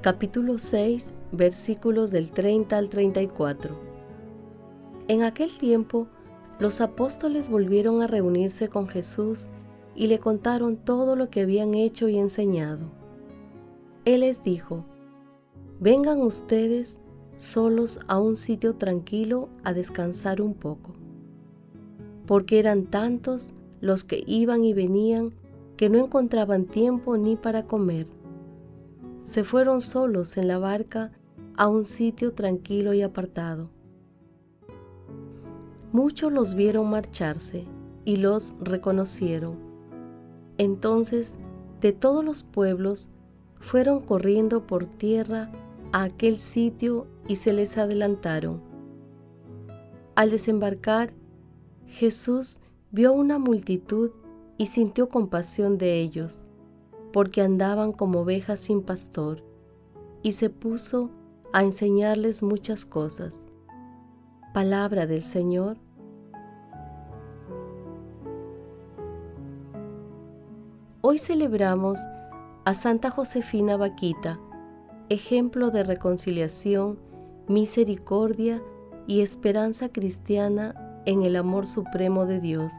capítulo 6, versículos del 30 al 34. En aquel tiempo, los apóstoles volvieron a reunirse con Jesús y le contaron todo lo que habían hecho y enseñado. Él les dijo, vengan ustedes solos a un sitio tranquilo a descansar un poco, porque eran tantos los que iban y venían que no encontraban tiempo ni para comer. Se fueron solos en la barca a un sitio tranquilo y apartado. Muchos los vieron marcharse y los reconocieron. Entonces, de todos los pueblos, fueron corriendo por tierra a aquel sitio y se les adelantaron. Al desembarcar, Jesús vio una multitud y sintió compasión de ellos, porque andaban como ovejas sin pastor, y se puso a enseñarles muchas cosas. Palabra del Señor. Hoy celebramos a Santa Josefina Vaquita, ejemplo de reconciliación, misericordia y esperanza cristiana en el amor supremo de Dios.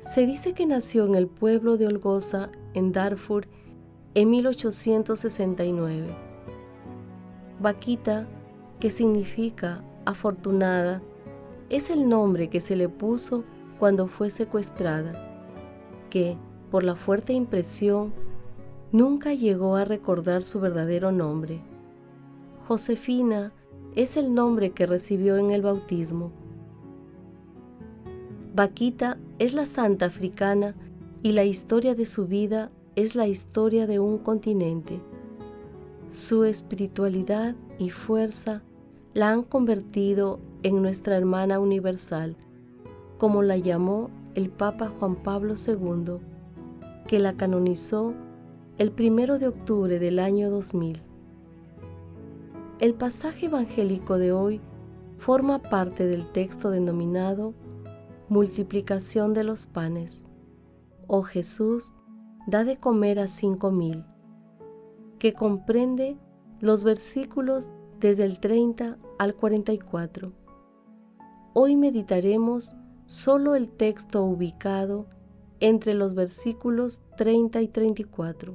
Se dice que nació en el pueblo de Olgoza, en Darfur, en 1869. Vaquita, que significa afortunada, es el nombre que se le puso cuando fue secuestrada, que, por la fuerte impresión, nunca llegó a recordar su verdadero nombre. Josefina es el nombre que recibió en el bautismo Vaquita es la santa africana y la historia de su vida es la historia de un continente. Su espiritualidad y fuerza la han convertido en nuestra hermana universal, como la llamó el Papa Juan Pablo II, que la canonizó el primero de octubre del año 2000. El pasaje evangélico de hoy forma parte del texto denominado multiplicación de los panes. Oh Jesús, da de comer a cinco mil, que comprende los versículos desde el 30 al 44. Hoy meditaremos solo el texto ubicado entre los versículos 30 y 34.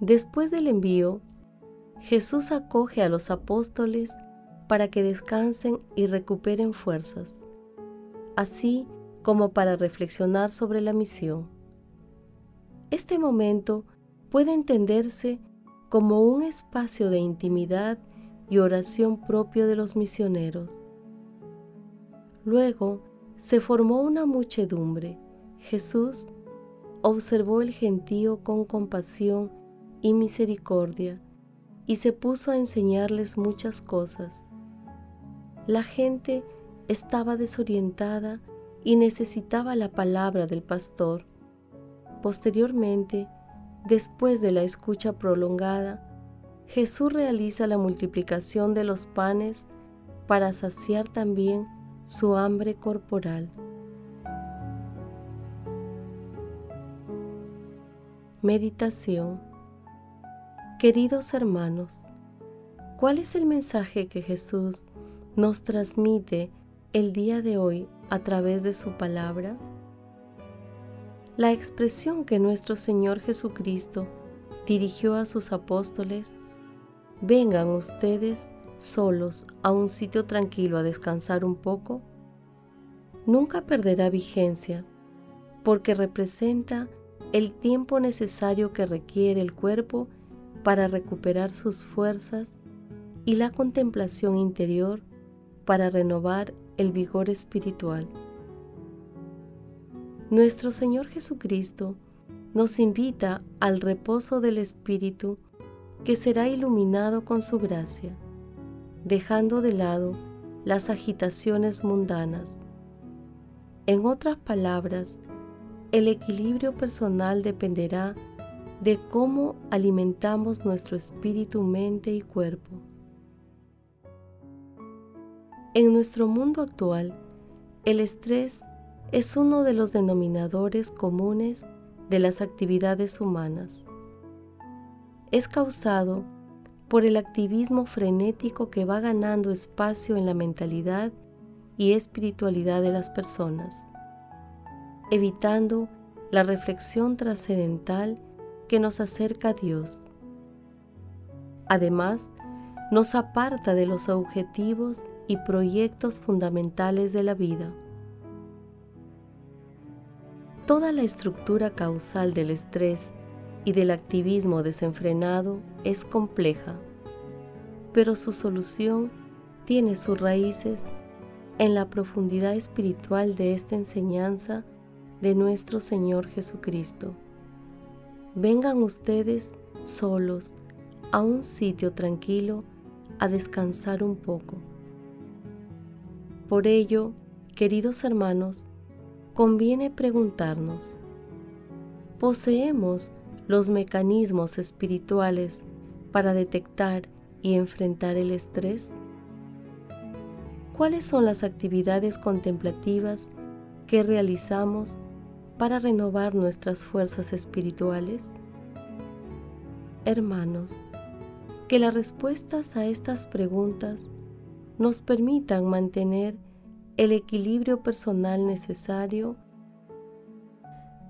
Después del envío, Jesús acoge a los apóstoles para que descansen y recuperen fuerzas así como para reflexionar sobre la misión. Este momento puede entenderse como un espacio de intimidad y oración propio de los misioneros. Luego se formó una muchedumbre. Jesús observó el gentío con compasión y misericordia y se puso a enseñarles muchas cosas. La gente estaba desorientada y necesitaba la palabra del pastor. Posteriormente, después de la escucha prolongada, Jesús realiza la multiplicación de los panes para saciar también su hambre corporal. Meditación Queridos hermanos, ¿cuál es el mensaje que Jesús nos transmite el día de hoy a través de su palabra? La expresión que nuestro Señor Jesucristo dirigió a sus apóstoles, vengan ustedes solos a un sitio tranquilo a descansar un poco, nunca perderá vigencia porque representa el tiempo necesario que requiere el cuerpo para recuperar sus fuerzas y la contemplación interior para renovar el vigor espiritual. Nuestro Señor Jesucristo nos invita al reposo del Espíritu que será iluminado con su gracia, dejando de lado las agitaciones mundanas. En otras palabras, el equilibrio personal dependerá de cómo alimentamos nuestro espíritu, mente y cuerpo. En nuestro mundo actual, el estrés es uno de los denominadores comunes de las actividades humanas. Es causado por el activismo frenético que va ganando espacio en la mentalidad y espiritualidad de las personas, evitando la reflexión trascendental que nos acerca a Dios. Además, nos aparta de los objetivos y proyectos fundamentales de la vida. Toda la estructura causal del estrés y del activismo desenfrenado es compleja, pero su solución tiene sus raíces en la profundidad espiritual de esta enseñanza de nuestro Señor Jesucristo. Vengan ustedes solos a un sitio tranquilo a descansar un poco. Por ello, queridos hermanos, conviene preguntarnos, ¿poseemos los mecanismos espirituales para detectar y enfrentar el estrés? ¿Cuáles son las actividades contemplativas que realizamos para renovar nuestras fuerzas espirituales? Hermanos, que las respuestas a estas preguntas nos permitan mantener el equilibrio personal necesario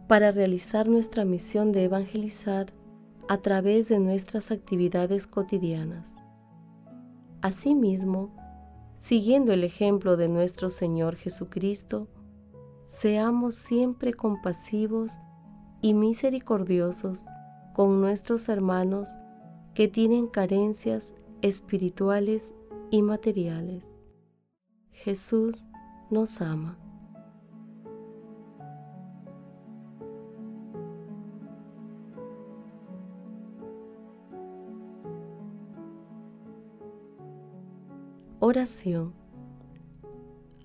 para realizar nuestra misión de evangelizar a través de nuestras actividades cotidianas. Asimismo, siguiendo el ejemplo de nuestro Señor Jesucristo, seamos siempre compasivos y misericordiosos con nuestros hermanos que tienen carencias espirituales y materiales. Jesús nos ama. Oración.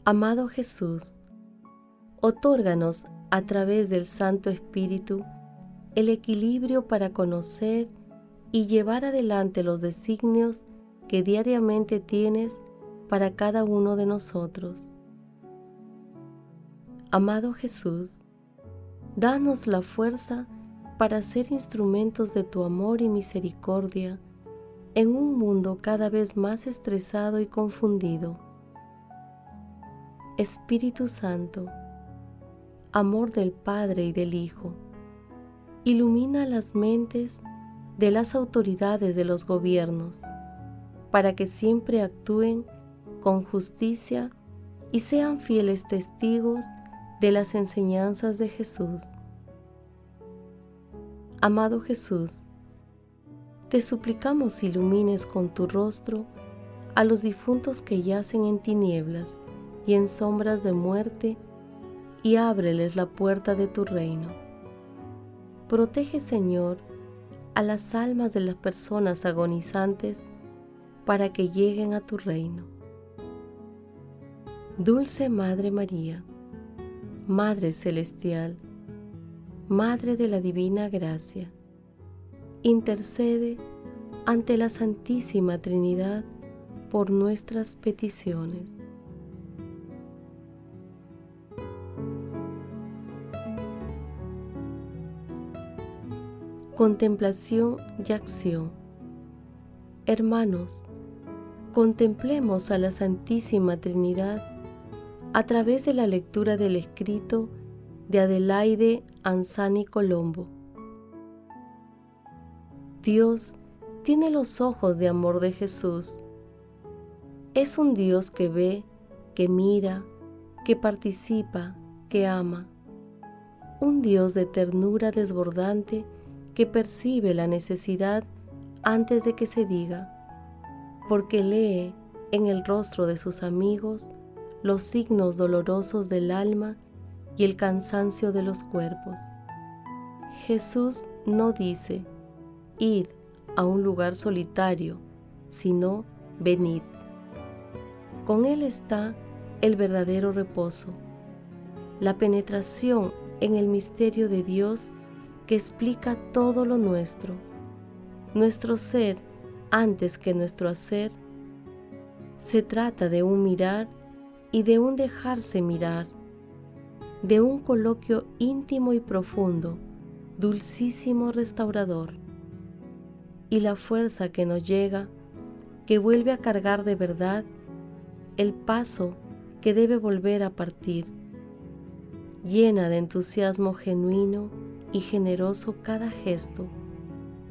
Amado Jesús, otórganos a través del Santo Espíritu el equilibrio para conocer y llevar adelante los designios que diariamente tienes para cada uno de nosotros. Amado Jesús, danos la fuerza para ser instrumentos de tu amor y misericordia en un mundo cada vez más estresado y confundido. Espíritu Santo, amor del Padre y del Hijo, ilumina las mentes de las autoridades de los gobiernos para que siempre actúen con justicia y sean fieles testigos de las enseñanzas de Jesús. Amado Jesús, te suplicamos ilumines con tu rostro a los difuntos que yacen en tinieblas y en sombras de muerte, y ábreles la puerta de tu reino. Protege, Señor, a las almas de las personas agonizantes para que lleguen a tu reino. Dulce Madre María, Madre Celestial, Madre de la Divina Gracia, intercede ante la Santísima Trinidad por nuestras peticiones. Contemplación y acción. Hermanos, contemplemos a la Santísima Trinidad a través de la lectura del escrito de Adelaide Anzani Colombo. Dios tiene los ojos de amor de Jesús. Es un Dios que ve, que mira, que participa, que ama. Un Dios de ternura desbordante que percibe la necesidad antes de que se diga, porque lee en el rostro de sus amigos los signos dolorosos del alma y el cansancio de los cuerpos. Jesús no dice, id a un lugar solitario, sino venid. Con Él está el verdadero reposo, la penetración en el misterio de Dios que explica todo lo nuestro, nuestro ser antes que nuestro hacer. Se trata de un mirar y de un dejarse mirar, de un coloquio íntimo y profundo, dulcísimo restaurador. Y la fuerza que nos llega, que vuelve a cargar de verdad el paso que debe volver a partir, llena de entusiasmo genuino y generoso cada gesto,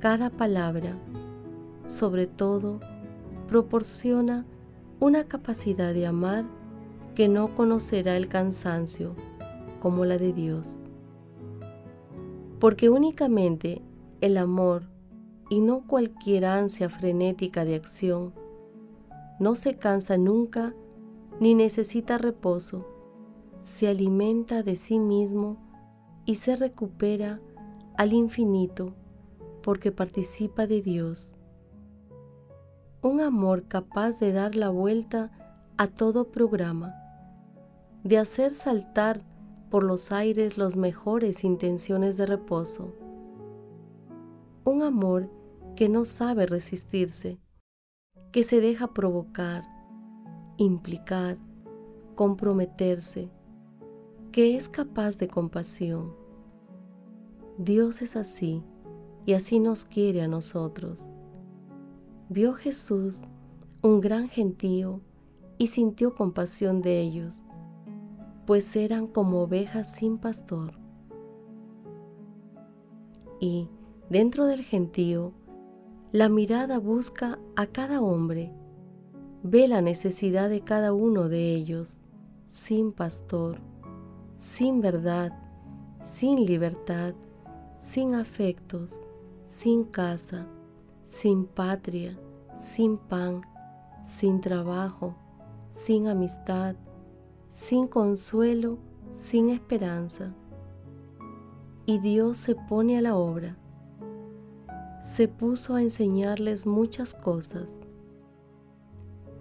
cada palabra, sobre todo, proporciona una capacidad de amar que no conocerá el cansancio como la de Dios. Porque únicamente el amor y no cualquier ansia frenética de acción no se cansa nunca ni necesita reposo, se alimenta de sí mismo y se recupera al infinito porque participa de Dios. Un amor capaz de dar la vuelta a todo programa, de hacer saltar por los aires las mejores intenciones de reposo. Un amor que no sabe resistirse, que se deja provocar, implicar, comprometerse, que es capaz de compasión. Dios es así y así nos quiere a nosotros. Vio Jesús un gran gentío y sintió compasión de ellos, pues eran como ovejas sin pastor. Y, dentro del gentío, la mirada busca a cada hombre Ve la necesidad de cada uno de ellos, sin pastor, sin verdad, sin libertad, sin afectos, sin casa, sin patria, sin pan, sin trabajo, sin amistad, sin consuelo, sin esperanza. Y Dios se pone a la obra. Se puso a enseñarles muchas cosas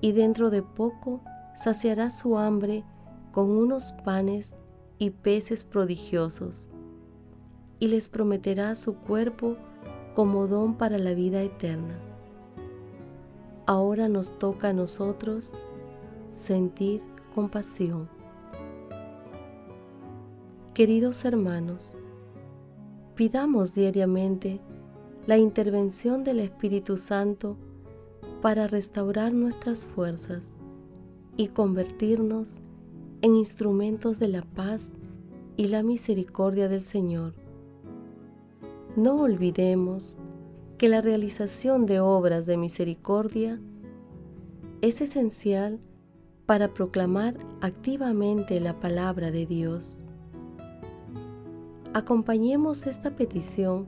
y dentro de poco saciará su hambre con unos panes y peces prodigiosos, y les prometerá su cuerpo como don para la vida eterna. Ahora nos toca a nosotros sentir compasión. Queridos hermanos, pidamos diariamente la intervención del Espíritu Santo para restaurar nuestras fuerzas y convertirnos en instrumentos de la paz y la misericordia del Señor. No olvidemos que la realización de obras de misericordia es esencial para proclamar activamente la palabra de Dios. Acompañemos esta petición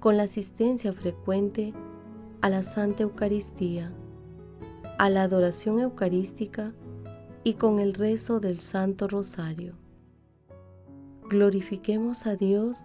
con la asistencia frecuente a la Santa Eucaristía, a la adoración eucarística y con el rezo del Santo Rosario. Glorifiquemos a Dios